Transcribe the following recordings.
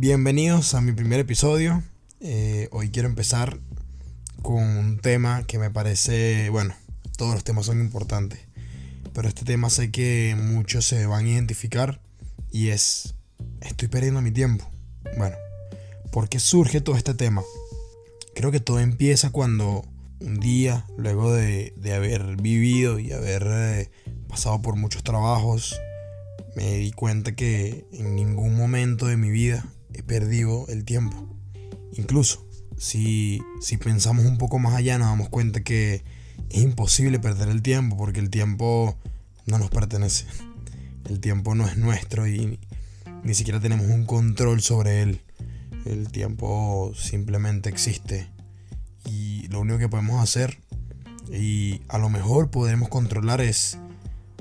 Bienvenidos a mi primer episodio. Eh, hoy quiero empezar con un tema que me parece, bueno, todos los temas son importantes, pero este tema sé que muchos se van a identificar y es, estoy perdiendo mi tiempo. Bueno, ¿por qué surge todo este tema? Creo que todo empieza cuando un día, luego de, haber vivido y haber eh, pasado por muchos trabajos, me di cuenta que en ningún momento de mi vida he perdido el tiempo. Incluso si, si pensamos un poco más allá nos damos cuenta que es imposible perder el tiempo porque el tiempo no nos pertenece. El tiempo no es nuestro y ni siquiera tenemos un control sobre él. El tiempo simplemente existe y lo único que podemos hacer y a lo mejor podremos controlar es,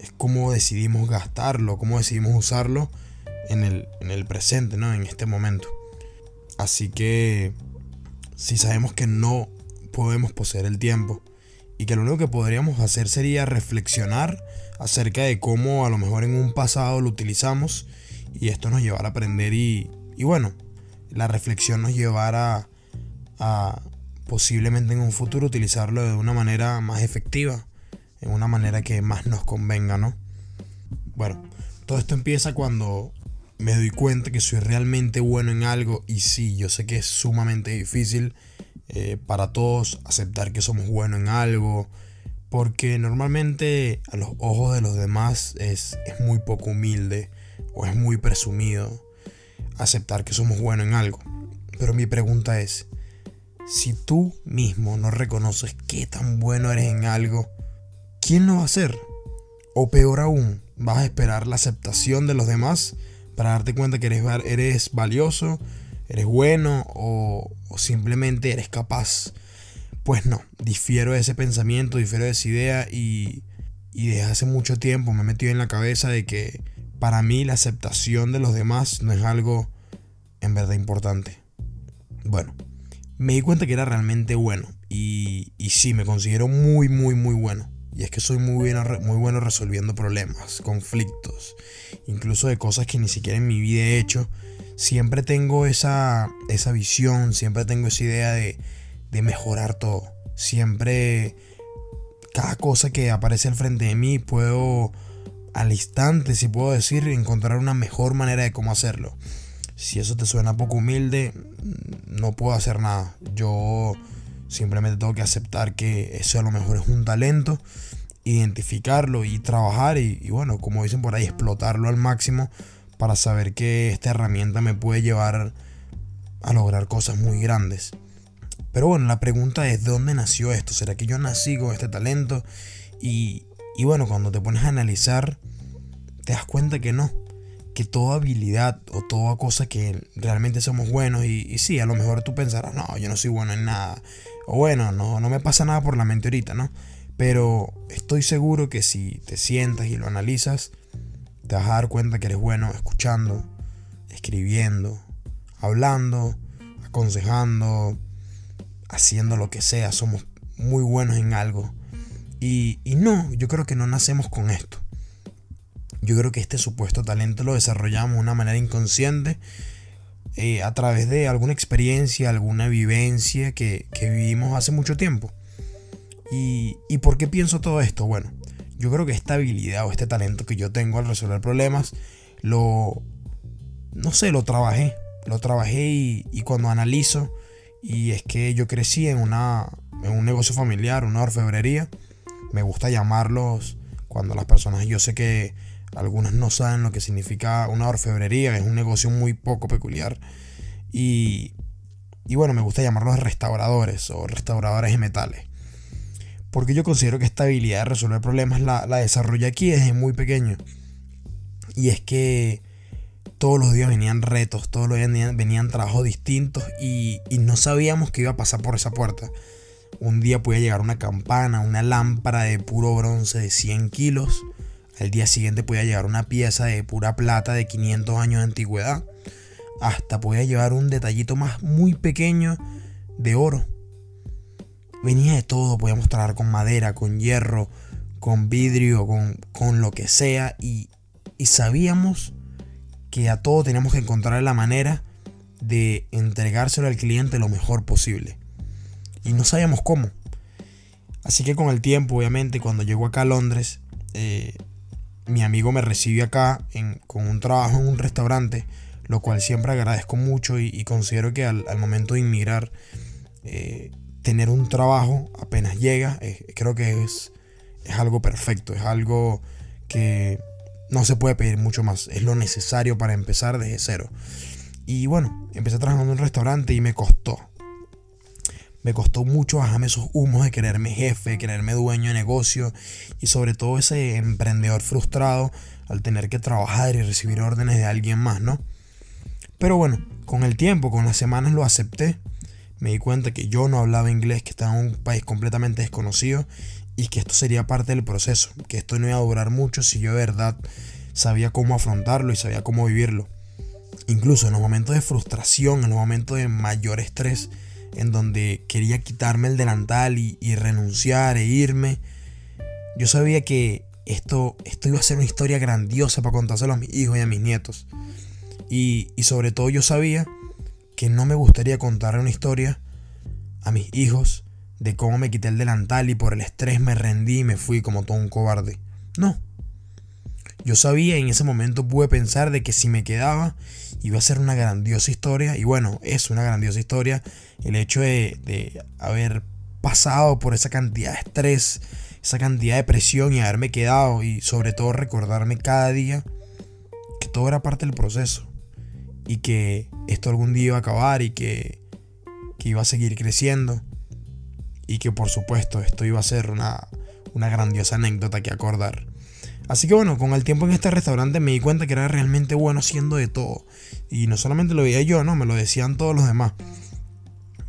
es cómo decidimos gastarlo, cómo decidimos usarlo en el, en el presente, ¿no? En este momento. Así que si sabemos que no podemos poseer el tiempo y que lo único que podríamos hacer sería reflexionar acerca de cómo a lo mejor en un pasado lo utilizamos y esto nos llevará a aprender y, y bueno, la reflexión nos llevará a, posiblemente en un futuro utilizarlo de una manera más efectiva, en una manera que más nos convenga, ¿no? Bueno, todo esto empieza cuando me doy cuenta que soy realmente bueno en algo y sí, yo sé que es sumamente difícil eh, para todos aceptar que somos buenos en algo, porque normalmente a los ojos de los demás es, es muy poco humilde o es muy presumido aceptar que somos buenos en algo. Pero mi pregunta es, si tú mismo no reconoces qué tan bueno eres en algo, ¿quién lo va a hacer? O peor aún, vas a esperar la aceptación de los demás para darte cuenta que eres, eres valioso, eres bueno o, simplemente eres capaz. Pues no, difiero de ese pensamiento, difiero de esa idea y, y desde hace mucho tiempo me he metido en la cabeza de que para mí la aceptación de los demás no es algo en verdad importante. Bueno, me di cuenta que era realmente bueno. Y, y sí, me considero muy, muy, muy bueno. Y es que soy muy bueno, muy bueno resolviendo problemas, conflictos, incluso de cosas que ni siquiera en mi vida he hecho. Siempre tengo esa, esa visión, siempre tengo esa idea de, de mejorar todo. Siempre, cada cosa que aparece al frente de mí, puedo al instante, si puedo decir, encontrar una mejor manera de cómo hacerlo. Si eso te suena poco humilde, no puedo hacer nada. Yo simplemente tengo que aceptar que eso a lo mejor es un talento, identificarlo y trabajar y, bueno, como dicen por ahí, explotarlo al máximo para saber que esta herramienta me puede llevar a lograr cosas muy grandes. Pero bueno, la pregunta es, ¿de dónde nació esto? ¿Será que yo nací con este talento? Y, y bueno, cuando te pones a analizar, te das cuenta que no que toda habilidad o toda cosa que realmente somos buenos y, sí, a lo mejor tú pensarás, no, yo no soy bueno en nada. O bueno, no, no me pasa nada por la mente ahorita, ¿no? Pero estoy seguro que si te sientas y lo analizas, te vas a dar cuenta que eres bueno escuchando, escribiendo, hablando, aconsejando, haciendo lo que sea. Somos muy buenos en algo. Y no, yo creo que no nacemos con esto. Yo creo que este supuesto talento lo desarrollamos de una manera inconsciente eh, a través de alguna experiencia, alguna vivencia que, vivimos hace mucho tiempo. Y, ¿Y por qué pienso todo esto? Bueno, yo creo que esta habilidad o este talento que yo tengo al resolver problemas, lo, no sé, lo trabajé. Lo trabajé y, y cuando analizo, y es que yo crecí en, una, en un negocio familiar, una orfebrería, me gusta llamarlos cuando las personas, yo sé que algunos no saben lo que significa una orfebrería, es un negocio muy poco peculiar. Y, y bueno, me gusta llamarlos restauradores o restauradores de metales. Porque yo considero que esta habilidad de resolver problemas la, la aquí desde muy pequeño. Y es que todos los días venían retos, todos los días venían, trabajos distintos y, y, no sabíamos qué iba a pasar por esa puerta. Un día podía llegar una campana, una lámpara de puro bronce de 100 kilos el día siguiente podía llevar una pieza de pura plata de 500 años de antigüedad. Hasta podía llevar un detallito más muy pequeño de oro. Venía de todo, podíamos trabajar con madera, con hierro, con vidrio, con, con lo que sea. Y, y sabíamos que a todo teníamos que encontrar la manera de entregárselo al cliente lo mejor posible. Y no sabíamos cómo. Así que con el tiempo, obviamente, cuando llego acá a Londres, eh, mi amigo me recibe acá con un trabajo en un restaurante, lo cual siempre agradezco mucho y, considero que al, momento de inmigrar, eh, tener un trabajo apenas llega, creo que es, es algo perfecto, es algo que no se puede pedir mucho más, es lo necesario para empezar desde cero. Y bueno, empecé trabajando en un restaurante y me costó, me costó mucho bajarme esos humos de quererme jefe, quererme dueño de negocio y sobre todo ese emprendedor frustrado al tener que trabajar y recibir órdenes de alguien más, ¿no? Pero bueno, con el tiempo, con las semanas lo acepté. Me di cuenta que yo no hablaba inglés, que estaba en un país completamente desconocido y que esto sería parte del proceso, que esto no iba a durar mucho si yo de verdad sabía cómo afrontarlo y sabía cómo vivirlo. Incluso en los momentos de frustración, en los momentos de mayor estrés, en donde quería quitarme el delantal y, renunciar e irme, yo sabía que esto, esto iba a ser una historia grandiosa para contárselo a mis hijos y a mis nietos. Y, y sobre todo yo sabía que no me gustaría contar una historia a mis hijos de cómo me quité el delantal y por el estrés me rendí y me fui como todo un cobarde. No. Yo sabía en ese momento pude pensar de que si me quedaba iba a ser una grandiosa historia. Y bueno, es una grandiosa historia el hecho de, haber pasado por esa cantidad de estrés, esa cantidad de presión y haberme quedado y sobre todo recordarme cada día que todo era parte del proceso y que esto algún día iba a acabar y que, que iba a seguir creciendo y que por supuesto esto iba a ser una, una grandiosa anécdota que acordar. Así que bueno, con el tiempo en este restaurante me di cuenta que era realmente bueno haciendo de todo. Y no solamente lo veía yo, no, me lo decían todos los demás.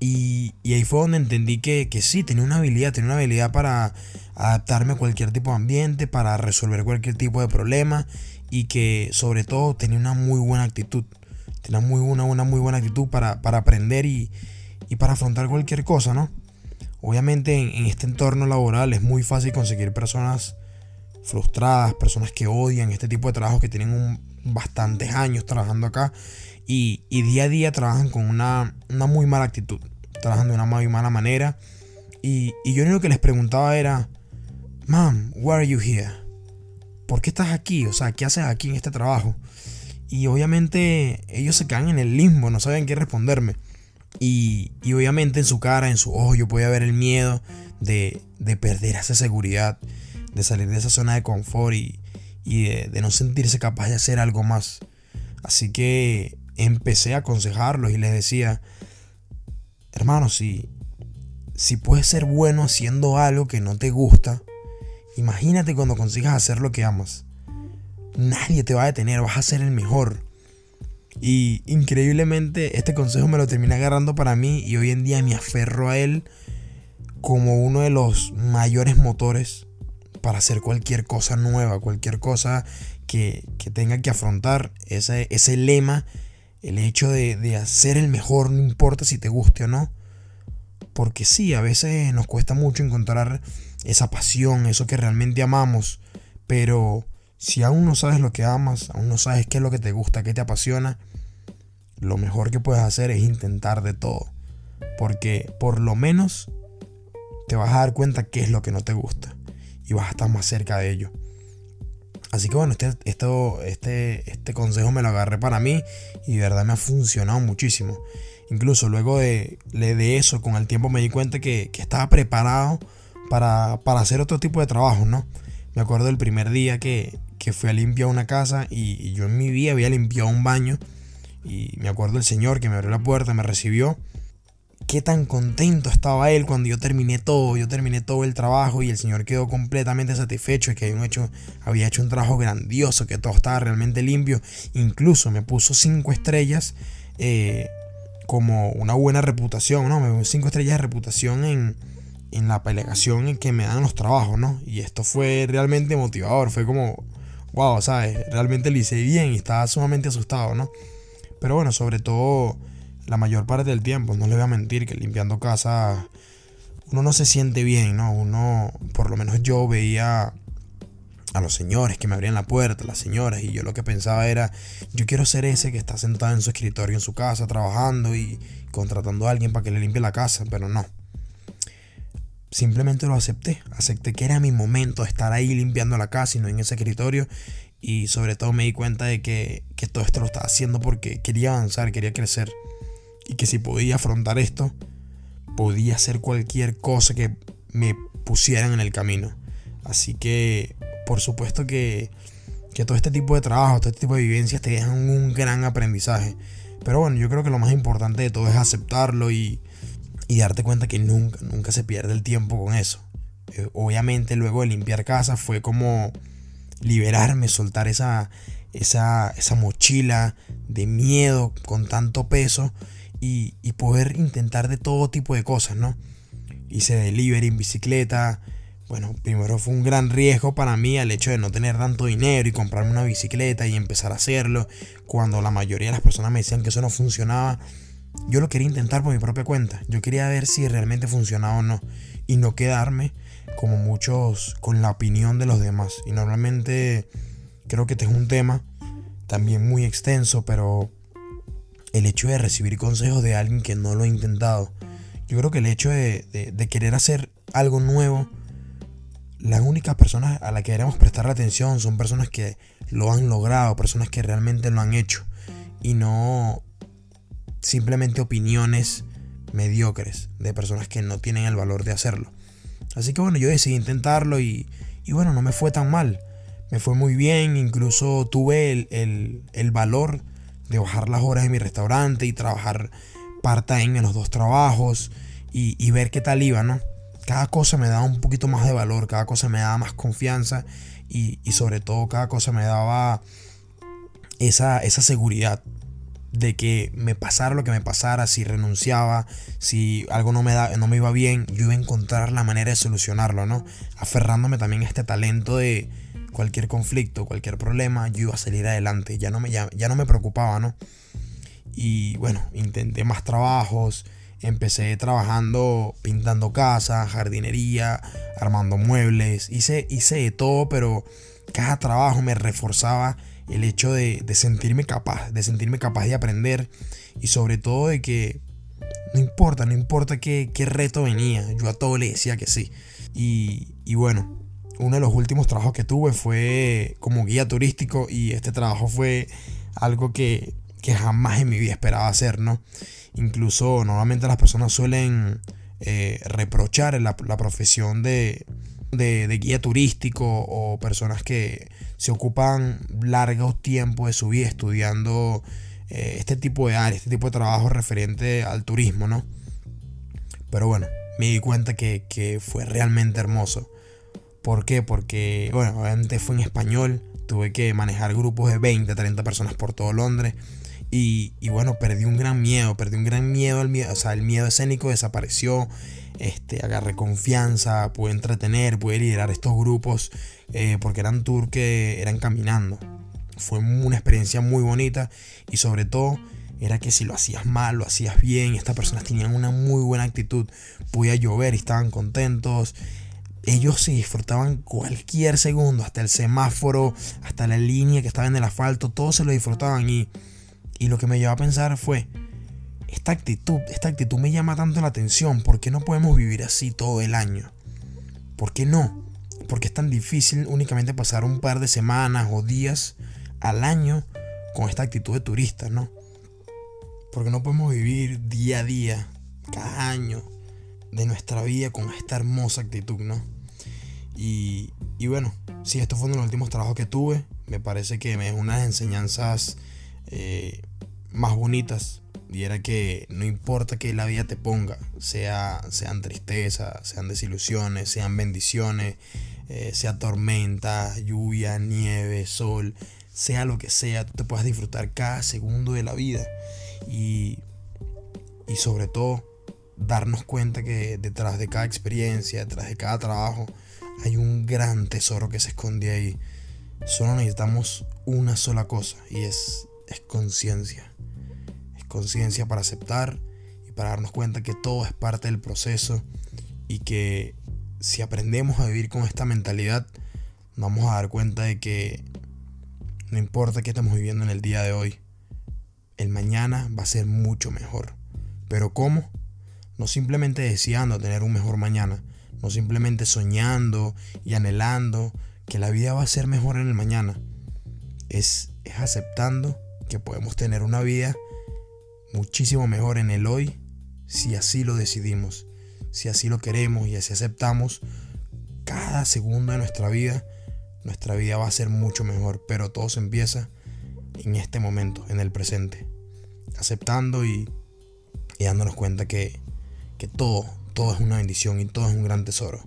Y, ahí fue donde entendí que, que, sí, tenía una habilidad, tenía una habilidad para adaptarme a cualquier tipo de ambiente, para resolver cualquier tipo de problema y que sobre todo tenía una muy buena actitud. Tenía muy una, una muy buena actitud para, para aprender y, y, para afrontar cualquier cosa, ¿no? Obviamente en, en este entorno laboral es muy fácil conseguir personas frustradas, personas que odian este tipo de trabajo, que tienen un, bastantes años trabajando acá y, día a día trabajan con una, muy mala actitud, trabajan de una muy mala manera. Y, y yo lo que les preguntaba era, Mom, why are you here? ¿Por qué estás aquí? O sea, ¿qué haces aquí en este trabajo? Y obviamente ellos se quedan en el limbo, no saben qué responderme. Y, y obviamente en su cara, en su ojo, yo podía ver el miedo de, de perder esa seguridad, de salir de esa zona de confort y, de, no sentirse capaz de hacer algo más. Así que empecé a aconsejarlos y les decía, hermano, si, si puedes ser bueno haciendo algo que no te gusta, imagínate cuando consigas hacer lo que amas. Nadie te va a detener, vas a ser el mejor. Y increíblemente este consejo me lo terminé agarrando para mí y hoy en día me aferro a él como uno de los mayores motores para hacer cualquier cosa nueva, cualquier cosa que, tenga que afrontar. Ese, ese lema, el hecho de, hacer el mejor, no importa si te guste o no. Porque sí, a veces nos cuesta mucho encontrar esa pasión, eso que realmente amamos. Pero si aún no sabes lo que amas, aún no sabes qué es lo que te gusta, qué te apasiona, lo mejor que puedes hacer es intentar de todo. Porque por lo menos te vas a dar cuenta qué es lo que no te gusta y vas a estar más cerca de ello. Así que bueno, este, esto, este, este consejo me lo agarré para mí y de verdad me ha funcionado muchísimo. Incluso luego de, de eso, con el tiempo me di cuenta que, estaba preparado para, hacer otro tipo de trabajo, ¿no? Me acuerdo del primer día que, fui a limpiar una casa y, y, yo en mi vida había limpiado un baño. Y me acuerdo el señor que me abrió la puerta, me recibió qué tan contento estaba él cuando yo terminé todo, yo terminé todo el trabajo y el señor quedó completamente satisfecho de que había hecho, había hecho un trabajo grandioso, que todo estaba realmente limpio, incluso me puso cinco estrellas eh, como una buena reputación, ¿no? Me puso cinco estrellas de reputación en, en la delegación en que me dan los trabajos, ¿no? Y esto fue realmente motivador, fue como, wow, ¿sabes? Realmente lo hice bien y estaba sumamente asustado, ¿no? Pero bueno, sobre todo la mayor parte del tiempo, no le voy a mentir que limpiando casa uno no se siente bien, ¿no? Uno, por lo menos yo veía a los señores que me abrían la puerta, las señoras, y yo lo que pensaba era, yo quiero ser ese que está sentado en su escritorio en su casa trabajando y contratando a alguien para que le limpie la casa, pero no. Simplemente lo acepté, acepté que era mi momento de estar ahí limpiando la casa y no en ese escritorio y sobre todo me di cuenta de que, que todo esto lo estaba haciendo porque quería avanzar, quería crecer y que si podía afrontar esto, podía hacer cualquier cosa que me pusieran en el camino. Así que por supuesto que, todo este tipo de trabajo, todo este tipo de vivencias te dejan un gran aprendizaje. Pero bueno, yo creo que lo más importante de todo es aceptarlo y, darte cuenta que nunca, nunca se pierde el tiempo con eso. Eh, obviamente luego de limpiar casa fue como liberarme, soltar esa, esa, esa mochila de miedo con tanto peso y, poder intentar de todo tipo de cosas, ¿no? Hice delivery en bicicleta, bueno, primero fue un gran riesgo para mí el hecho de no tener tanto dinero y comprarme una bicicleta y empezar a hacerlo. Cuando la mayoría de las personas me decían que eso no funcionaba, yo lo quería intentar por mi propia cuenta. Yo quería ver si realmente funcionaba o no. Y no quedarme como muchos con la opinión de los demás. Y normalmente creo que este es un tema también muy extenso, pero el hecho de recibir consejos de alguien que no lo ha intentado. Yo creo que el hecho de, querer hacer algo nuevo las únicas personas a las que debemos prestar atención son personas que lo han logrado, personas que realmente lo han hecho y no simplemente opiniones mediocres de personas que no tienen el valor de hacerlo. Así que bueno, yo decidí intentarlo y, bueno, no me fue tan mal. Me fue muy bien, incluso tuve el, valor de bajar las horas en mi restaurante y trabajar part-time en los dos trabajos y, y ver qué tal iba, ¿no? cada cosa me daba un poquito más de valor, cada cosa me daba más confianza y, sobre todo cada cosa me daba esa, esa seguridad de que me pasara lo que me pasara, si renunciaba, si algo no me, da, no me iba bien, yo iba a encontrar la manera de solucionarlo, ¿no? Aferrándome también a este talento de cualquier conflicto, cualquier problema, yo iba a salir adelante, ya no me, ya no me preocupaba, ¿no? Y bueno, intenté más trabajos, Empecé trabajando pintando casas, jardinería, armando muebles. Hice, hice de todo, pero cada trabajo me reforzaba el hecho de, sentirme capaz, de sentirme capaz de aprender y sobre todo de que no importa, no importa qué, reto venía, yo a todo le decía que sí. Y, bueno, uno de los últimos trabajos que tuve fue como guía turístico y este trabajo fue algo que, que jamás en mi vida esperaba hacer, ¿no? Incluso normalmente las personas suelen eh, reprochar la, profesión de, guía turístico o personas que se ocupan largos tiempos de su vida estudiando eh, este tipo de áreas, este tipo de trabajo referente al turismo, ¿no? Pero bueno, me di cuenta que, que fue realmente hermoso. ¿Por qué? Porque, bueno, obviamente fue en español, tuve que manejar grupos de 20, 30 personas por todo Londres y, bueno, perdí un gran miedo, perdí un gran miedo, el miedo, o sea, el miedo escénico desapareció, este, agarré confianza, pude entretener, pude liderar estos grupos, eh, porque eran tours que eran caminando. Fue una experiencia muy bonita y sobre todo era que si lo hacías mal, lo hacías bien, estas personas tenían una muy buena actitud, podía llover y estaban contentos. Ellos se disfrutaban cualquier segundo, hasta el semáforo, hasta la línea que estaba en el asfalto, todos se lo disfrutaban y y lo que me llevó a pensar fue, esta actitud, esta actitud me llama tanto la atención, ¿por qué no podemos vivir así todo el año? ¿Por qué no? Porque es tan difícil únicamente pasar un par de semanas o días al año con esta actitud de turista, ¿no? Porque no podemos vivir día a día, cada año de nuestra vida con esta hermosa actitud, ¿no? Y, y bueno, sí, esto fue uno de los últimos trabajos que tuve. Me parece que me es unas enseñanzas eh, más bonitas. Y era que no importa que la vida te ponga, sea, sean tristezas, sean desilusiones, sean bendiciones, eh, sea tormenta, lluvia, nieve, sol, sea lo que sea, tú te puedas disfrutar cada segundo de la vida. Y, y sobre todo, darnos cuenta que detrás de cada experiencia, detrás de cada trabajo, hay un gran tesoro que se esconde ahí. Solo necesitamos una sola cosa y es es conciencia. Es conciencia para aceptar y para darnos cuenta que todo es parte del proceso y que si aprendemos a vivir con esta mentalidad, nos vamos a dar cuenta de que no importa qué estamos viviendo en el día de hoy, el mañana va a ser mucho mejor. Pero ¿cómo? No simplemente deseando tener un mejor mañana, no simplemente soñando y anhelando que la vida va a ser mejor en el mañana. Es, es aceptando que podemos tener una vida muchísimo mejor en el hoy si así lo decidimos, si así lo queremos y así aceptamos cada segundo de nuestra vida, nuestra vida va a ser mucho mejor, pero todo se empieza en este momento, en el presente, aceptando y, dándonos cuenta que, que todo, todo es una bendición y todo es un gran tesoro.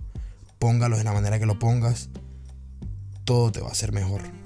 Póngalo de la manera que lo pongas, todo te va a ser mejor.